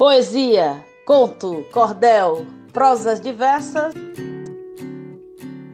Poesia, conto, cordel, prosas diversas.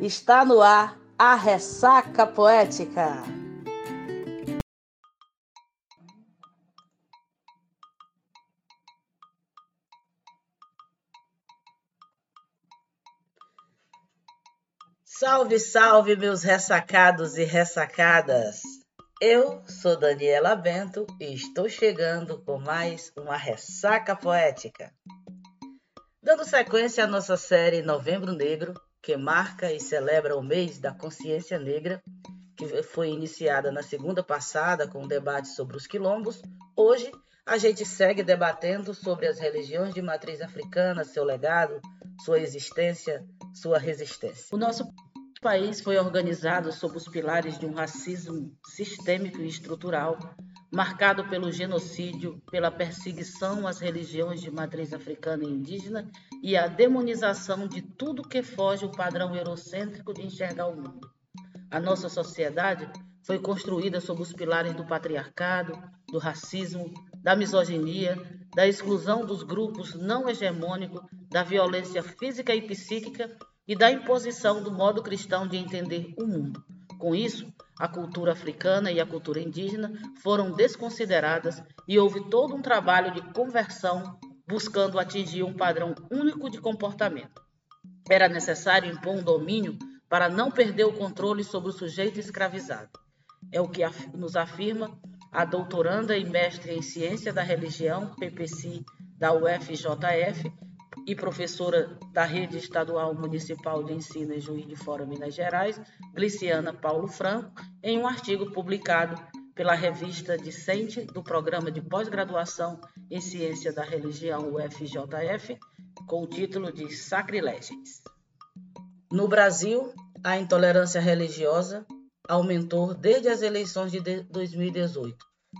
Está no ar a ressaca poética. Salve, salve, meus ressacados e ressacadas! Eu sou Daniela Bento e estou chegando com mais uma ressaca poética. Dando sequência à nossa série Novembro Negro, que marca e celebra o mês da consciência negra, que foi iniciada na segunda passada com o um debate sobre os quilombos, hoje a gente segue debatendo sobre as religiões de matriz africana, seu legado, sua existência, sua resistência. O nosso país foi organizado sob os pilares de um racismo sistêmico e estrutural, marcado pelo genocídio, pela perseguição às religiões de matriz africana e indígena e a demonização de tudo que foge o padrão eurocêntrico de enxergar o mundo. A nossa sociedade foi construída sob os pilares do patriarcado, do racismo, da misoginia, da exclusão dos grupos não hegemônicos, da violência física e psíquica e da imposição do modo cristão de entender o mundo. Com isso, a cultura africana e a cultura indígena foram desconsideradas e houve todo um trabalho de conversão buscando atingir um padrão único de comportamento. Era necessário impor um domínio para não perder o controle sobre o sujeito escravizado. É o que nos afirma a doutoranda e mestre em ciência da religião, PPC, da UFJF, e professora da Rede Estadual Municipal de Ensino em Juiz de Fora, Minas Gerais, Gliciana Paulo Franco, em um artigo publicado pela revista Dicente do Programa de Pós-Graduação em Ciência da Religião UFJF, com o título de Sacrilégios. No Brasil, a intolerância religiosa aumentou desde as eleições de 2018,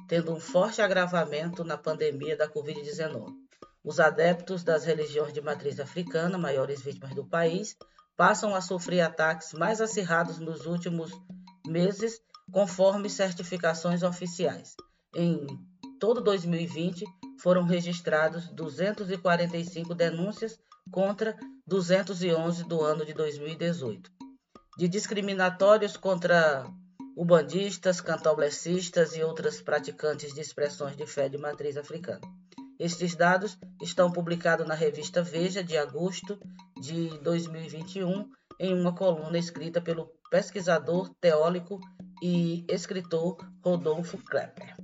tendo um forte agravamento na pandemia da Covid-19. Os adeptos das religiões de matriz africana, maiores vítimas do país, passam a sofrer ataques mais acirrados nos últimos meses, conforme certificações oficiais. Em todo 2020, foram registrados 245 denúncias contra 211 do ano de 2018, de discriminatórios contra ubandistas, cantoblecistas e outras praticantes de expressões de fé de matriz africana. Estes dados estão publicados na revista Veja de agosto de 2021 em uma coluna escrita pelo pesquisador, teórico e escritor Rodolfo Klepper.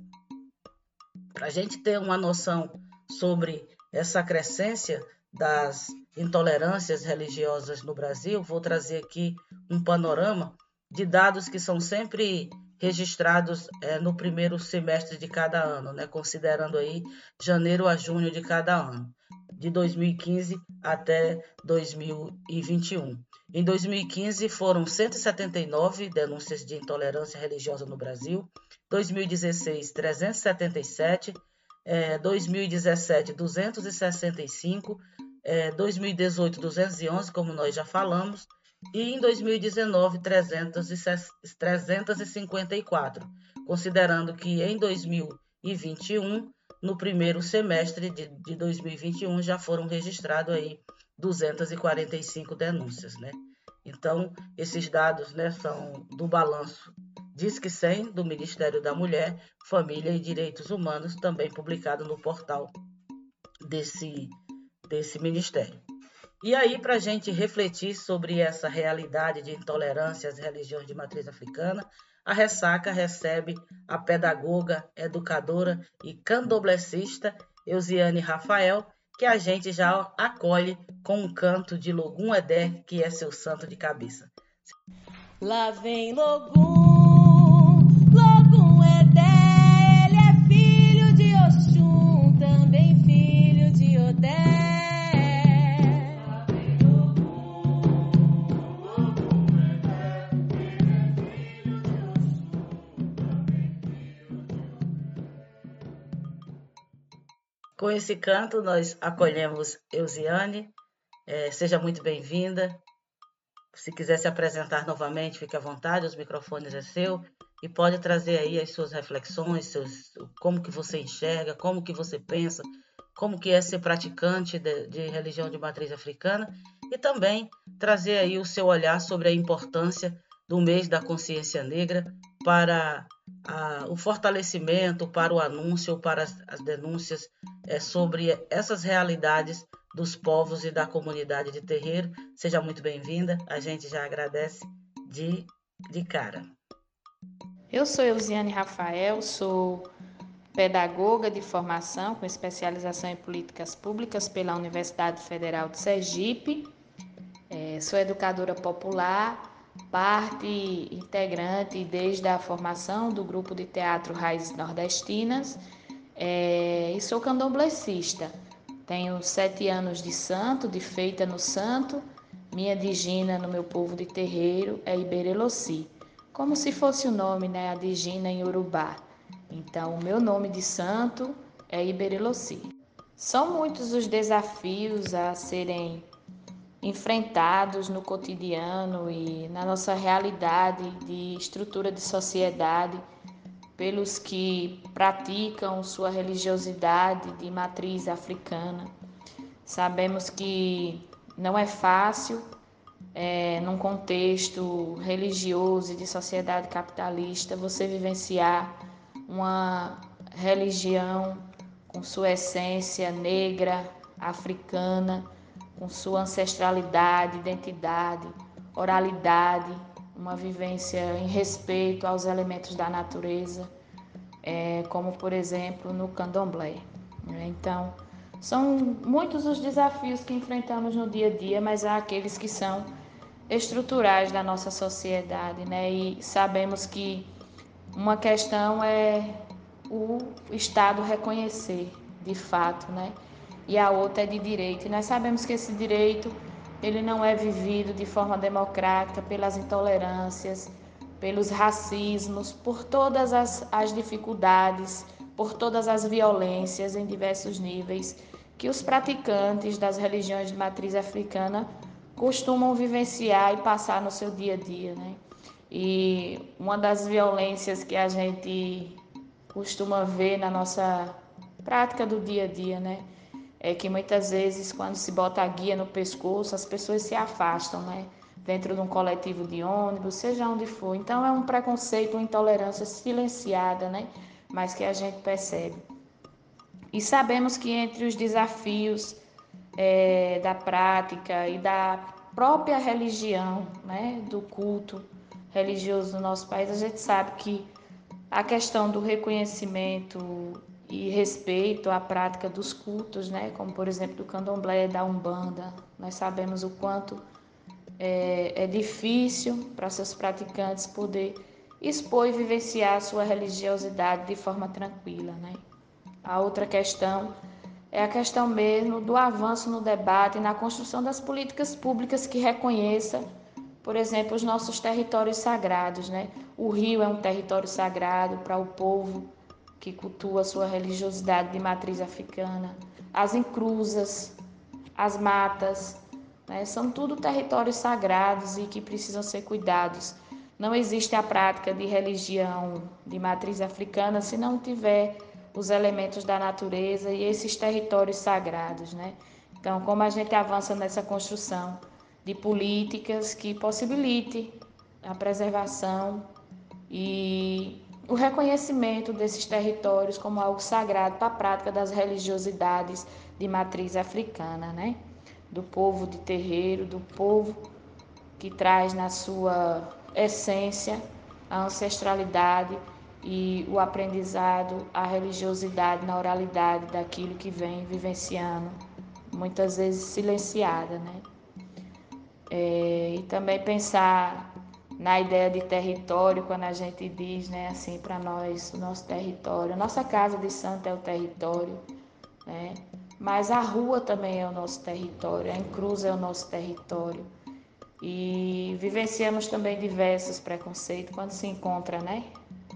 Para a gente ter uma noção sobre essa crescência das intolerâncias religiosas no Brasil, vou trazer aqui um panorama de dados que são sempre registrados é, no primeiro semestre de cada ano, né, considerando aí janeiro a junho de cada ano, de 2015 até 2021. Em 2015 foram 179 denúncias de intolerância religiosa no Brasil, 2016 377, é, 2017 265, é, 2018 211, como nós já falamos, e em 2019 354, considerando que em 2021, no primeiro semestre de, de 2021, já foram registrados aí 245 denúncias, né? Então, esses dados né, são do balanço Disque 100 do Ministério da Mulher, Família e Direitos Humanos, também publicado no portal desse, desse ministério. E aí, para a gente refletir sobre essa realidade de intolerância às religiões de matriz africana, a Ressaca recebe a pedagoga, educadora e candomblessista Eusiane Rafael, que a gente já acolhe com um canto de Logum Edé, que é seu santo de cabeça. Lá vem Logum, Com esse canto, nós acolhemos Eusiane. É, seja muito bem-vinda. Se quiser se apresentar novamente, fique à vontade, os microfones é seu. E pode trazer aí as suas reflexões, seus, como que você enxerga, como que você pensa, como que é ser praticante de, de religião de matriz africana e também trazer aí o seu olhar sobre a importância do mês da consciência negra para a, o fortalecimento, para o anúncio, para as, as denúncias é, sobre essas realidades dos povos e da comunidade de terreiro. Seja muito bem-vinda, a gente já agradece de, de cara. Eu sou Eusiane Rafael, sou pedagoga de formação com especialização em políticas públicas pela Universidade Federal de Sergipe. É, sou educadora popular, parte integrante desde a formação do grupo de teatro Raízes Nordestinas é, e sou candomblessista. Tenho sete anos de santo, de feita no santo. Minha digina no meu povo de terreiro é Iberelossi como se fosse o nome, né, a Digina em Urubá. Então, o meu nome de santo é Iberelossi. São muitos os desafios a serem enfrentados no cotidiano e na nossa realidade de estrutura de sociedade pelos que praticam sua religiosidade de matriz africana. Sabemos que não é fácil é, num contexto religioso e de sociedade capitalista, você vivenciar uma religião com sua essência negra, africana, com sua ancestralidade, identidade, oralidade, uma vivência em respeito aos elementos da natureza, é, como por exemplo no candomblé. Então, são muitos os desafios que enfrentamos no dia a dia, mas há aqueles que são estruturais da nossa sociedade, né? E sabemos que uma questão é o Estado reconhecer de fato, né? E a outra é de direito. E nós sabemos que esse direito ele não é vivido de forma democrática pelas intolerâncias, pelos racismos, por todas as, as dificuldades, por todas as violências em diversos níveis que os praticantes das religiões de matriz africana costumam vivenciar e passar no seu dia a dia, né? E uma das violências que a gente costuma ver na nossa prática do dia a dia, né? É que muitas vezes quando se bota a guia no pescoço, as pessoas se afastam, né? Dentro de um coletivo de ônibus, seja onde for. Então é um preconceito, uma intolerância silenciada, né? Mas que a gente percebe. E sabemos que entre os desafios é, da prática e da própria religião, né, do culto religioso no nosso país, a gente sabe que a questão do reconhecimento e respeito à prática dos cultos, né, como por exemplo do candomblé, da umbanda, nós sabemos o quanto é, é difícil para seus praticantes poder expor e vivenciar a sua religiosidade de forma tranquila, né. A outra questão é a questão mesmo do avanço no debate e na construção das políticas públicas que reconheça, por exemplo, os nossos territórios sagrados. Né? O rio é um território sagrado para o povo que cultua sua religiosidade de matriz africana. As encruzas, as matas, né? são tudo territórios sagrados e que precisam ser cuidados. Não existe a prática de religião de matriz africana se não tiver os elementos da natureza e esses territórios sagrados, né? Então, como a gente avança nessa construção de políticas que possibilite a preservação e o reconhecimento desses territórios como algo sagrado para a prática das religiosidades de matriz africana, né? Do povo de terreiro, do povo que traz na sua essência a ancestralidade e o aprendizado, a religiosidade na oralidade daquilo que vem vivenciando, muitas vezes silenciada, né? É, e também pensar na ideia de território, quando a gente diz, né, assim, para nós, nosso território, nossa casa de santo é o território, né? Mas a rua também é o nosso território, a encruz é o nosso território. E vivenciamos também diversos preconceitos quando se encontra, né,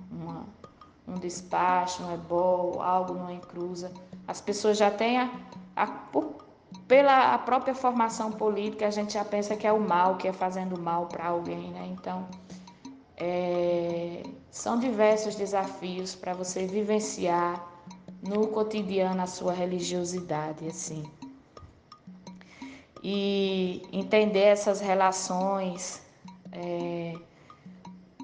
uma, um despacho, um ebol, algo numa encruza. As pessoas já têm a, a pela própria formação política, a gente já pensa que é o mal, que é fazendo mal para alguém, né? Então, é, são diversos desafios para você vivenciar no cotidiano a sua religiosidade, assim. E entender essas relações é,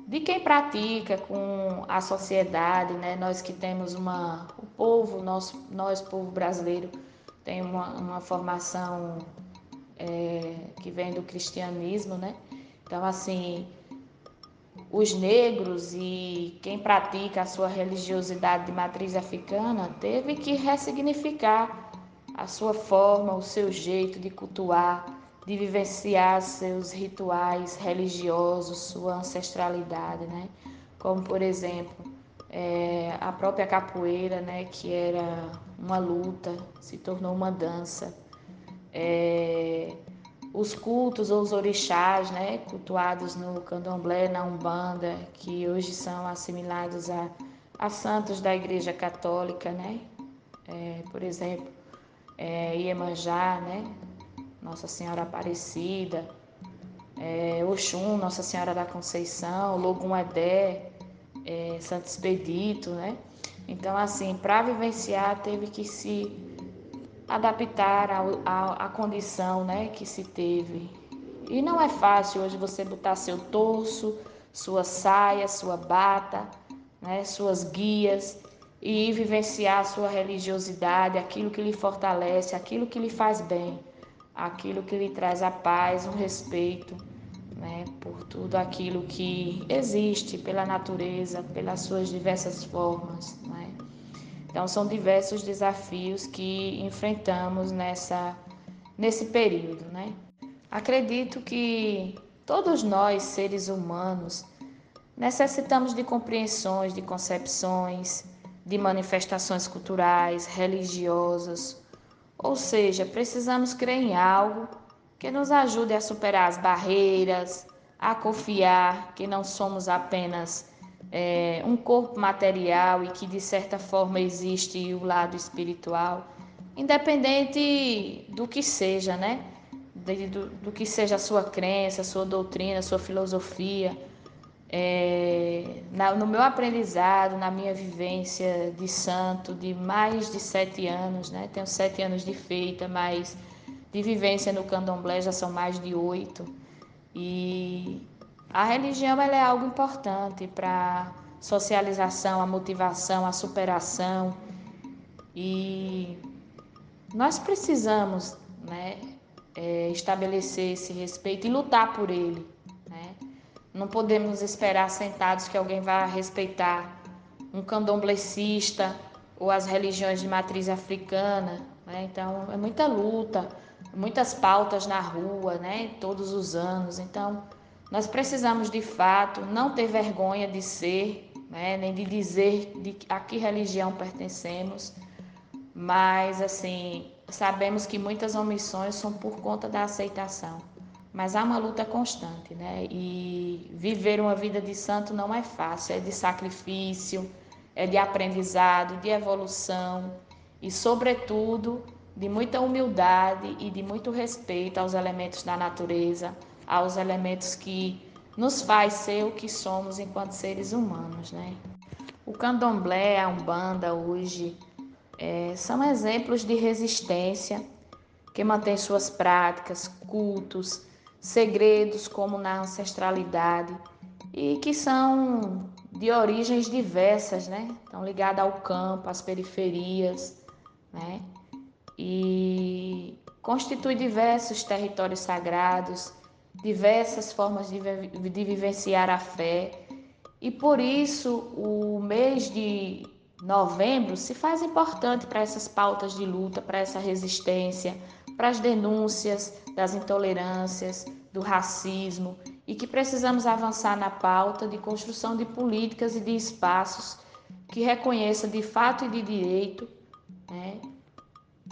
de quem pratica com a sociedade, né? Nós que temos uma, o povo, nós, nós povo brasileiro, tem uma, uma formação é, que vem do cristianismo, né? Então, assim, os negros e quem pratica a sua religiosidade de matriz africana teve que ressignificar a sua forma, o seu jeito de cultuar, de vivenciar seus rituais religiosos, sua ancestralidade, né? Como, por exemplo, é, a própria capoeira, né, que era uma luta, se tornou uma dança. É, os cultos ou os orixás, né, cultuados no candomblé, na umbanda, que hoje são assimilados a, a santos da Igreja Católica, né, é, por exemplo, é, Iemanjá, né, Nossa Senhora Aparecida, é, Oxum, Nossa Senhora da Conceição, Logum Edé, é, Santo Expedito, né? Então, assim, para vivenciar, teve que se adaptar à condição né, que se teve. E não é fácil hoje você botar seu torso, sua saia, sua bata, né, suas guias e vivenciar sua religiosidade, aquilo que lhe fortalece, aquilo que lhe faz bem, aquilo que lhe traz a paz, o respeito né, por tudo aquilo que existe pela natureza, pelas suas diversas formas. Né? Então, são diversos desafios que enfrentamos nessa, nesse período. Né? Acredito que todos nós, seres humanos, necessitamos de compreensões, de concepções, de manifestações culturais, religiosas, ou seja, precisamos crer em algo que nos ajude a superar as barreiras, a confiar que não somos apenas é, um corpo material e que de certa forma existe o lado espiritual, independente do que seja, né? do, do, que seja a sua crença, a sua doutrina, a sua filosofia. É, na, no meu aprendizado, na minha vivência de santo, de mais de sete anos, né? Tenho sete anos de feita, mas de vivência no candomblé já são mais de oito. E a religião ela é algo importante para socialização, a motivação, a superação. E nós precisamos né, é, estabelecer esse respeito e lutar por ele. Né? Não podemos esperar sentados que alguém vá respeitar um candomblecista ou as religiões de matriz africana. Né? Então, é muita luta muitas pautas na rua, né, todos os anos. Então, nós precisamos de fato não ter vergonha de ser, né, nem de dizer de a que religião pertencemos, mas assim, sabemos que muitas omissões são por conta da aceitação. Mas há uma luta constante, né? E viver uma vida de santo não é fácil, é de sacrifício, é de aprendizado, de evolução e, sobretudo, de muita humildade e de muito respeito aos elementos da natureza, aos elementos que nos faz ser o que somos enquanto seres humanos, né? O candomblé, a umbanda hoje é, são exemplos de resistência que mantém suas práticas, cultos, segredos como na ancestralidade e que são de origens diversas, né? Estão ligadas ao campo, às periferias, né? E constitui diversos territórios sagrados, diversas formas de, de vivenciar a fé. E por isso o mês de novembro se faz importante para essas pautas de luta, para essa resistência, para as denúncias das intolerâncias, do racismo e que precisamos avançar na pauta de construção de políticas e de espaços que reconheça de fato e de direito né,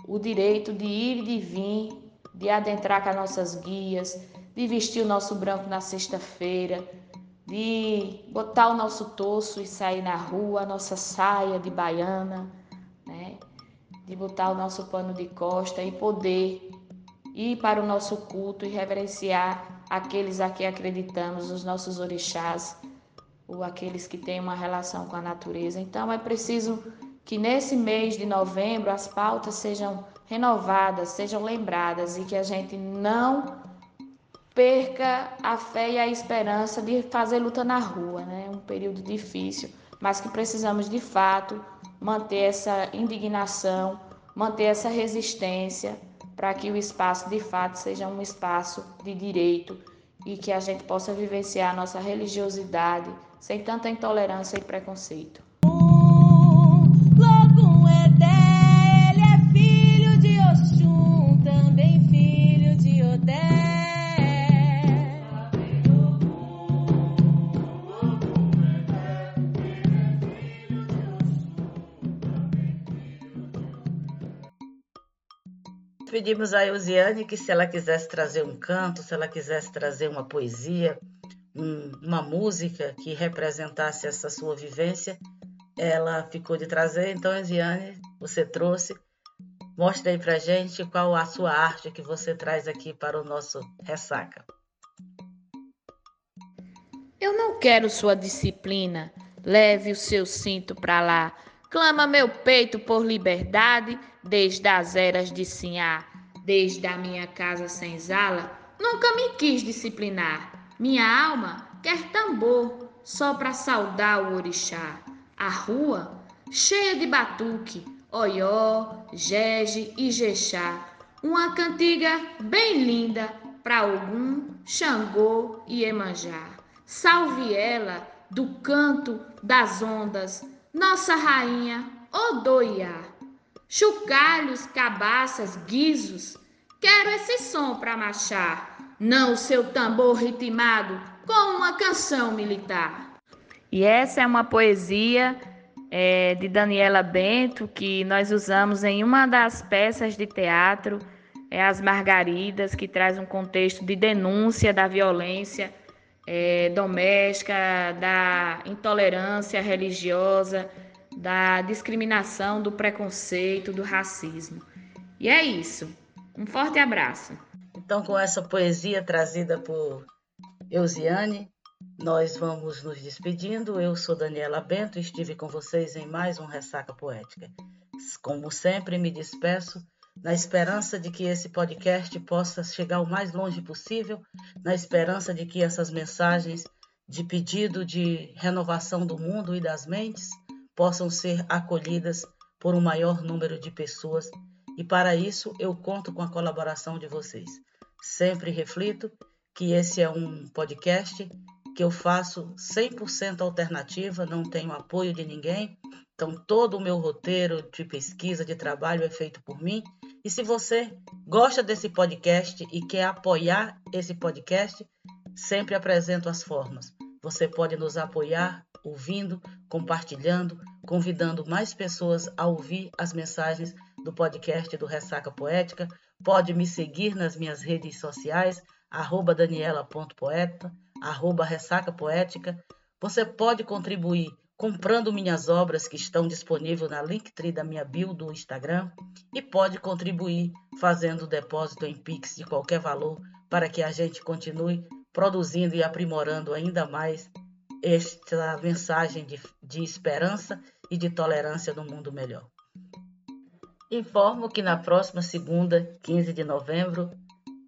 o direito de ir e de vir, de adentrar com as nossas guias, de vestir o nosso branco na sexta-feira, de botar o nosso torso e sair na rua, a nossa saia de baiana, né? de botar o nosso pano de costa e poder ir para o nosso culto e reverenciar aqueles a que acreditamos, os nossos orixás, ou aqueles que têm uma relação com a natureza. Então é preciso que nesse mês de novembro as pautas sejam renovadas, sejam lembradas e que a gente não perca a fé e a esperança de fazer luta na rua, né? Um período difícil, mas que precisamos de fato manter essa indignação, manter essa resistência para que o espaço de fato seja um espaço de direito e que a gente possa vivenciar a nossa religiosidade sem tanta intolerância e preconceito. Pedimos a Eusiane que se ela quisesse trazer um canto, se ela quisesse trazer uma poesia, um, uma música que representasse essa sua vivência, ela ficou de trazer. Então, Eusiane, você trouxe. Mostre aí pra gente qual a sua arte que você traz aqui para o nosso Ressaca. Eu não quero sua disciplina. Leve o seu cinto para lá. Clama meu peito por liberdade desde as eras de Sinhá, desde a minha casa senzala, nunca me quis disciplinar. Minha alma quer tambor só para saudar o orixá. A rua cheia de batuque, oió, gege e jexá. Uma cantiga bem linda para Ogum, Xangô e Emanjá. Salve ela do canto das ondas, nossa rainha Odoiá. Chucalhos, cabaças, guizos, quero esse som para marchar, não o seu tambor ritmado com uma canção militar. E essa é uma poesia é, de Daniela Bento que nós usamos em uma das peças de teatro, é As Margaridas, que traz um contexto de denúncia da violência é, doméstica, da intolerância religiosa da discriminação, do preconceito, do racismo. E é isso. Um forte abraço. Então, com essa poesia trazida por Eusiane, nós vamos nos despedindo. Eu sou Daniela Bento e estive com vocês em mais um Ressaca Poética. Como sempre, me despeço na esperança de que esse podcast possa chegar o mais longe possível, na esperança de que essas mensagens de pedido de renovação do mundo e das mentes possam ser acolhidas por um maior número de pessoas e para isso eu conto com a colaboração de vocês. Sempre reflito que esse é um podcast que eu faço 100% alternativa, não tenho apoio de ninguém, então todo o meu roteiro de pesquisa, de trabalho é feito por mim. E se você gosta desse podcast e quer apoiar esse podcast, sempre apresento as formas. Você pode nos apoiar ouvindo, compartilhando, convidando mais pessoas a ouvir as mensagens do podcast do Ressaca Poética. Pode me seguir nas minhas redes sociais, arroba daniela.poeta, arroba. Você pode contribuir comprando minhas obras que estão disponíveis na Linktree da minha bio do Instagram e pode contribuir fazendo depósito em Pix de qualquer valor para que a gente continue produzindo e aprimorando ainda mais esta mensagem de, de esperança e de tolerância no mundo melhor. Informo que na próxima segunda, 15 de novembro,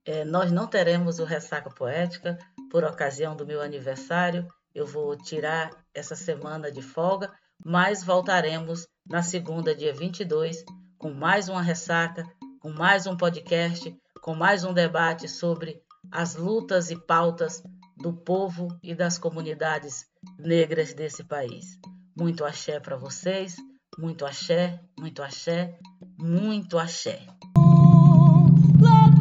eh, nós não teremos o Ressaca Poética por ocasião do meu aniversário. Eu vou tirar essa semana de folga, mas voltaremos na segunda, dia 22, com mais uma ressaca, com mais um podcast, com mais um debate sobre as lutas e pautas do povo e das comunidades negras desse país. Muito axé para vocês, muito axé, muito axé, muito axé. Logo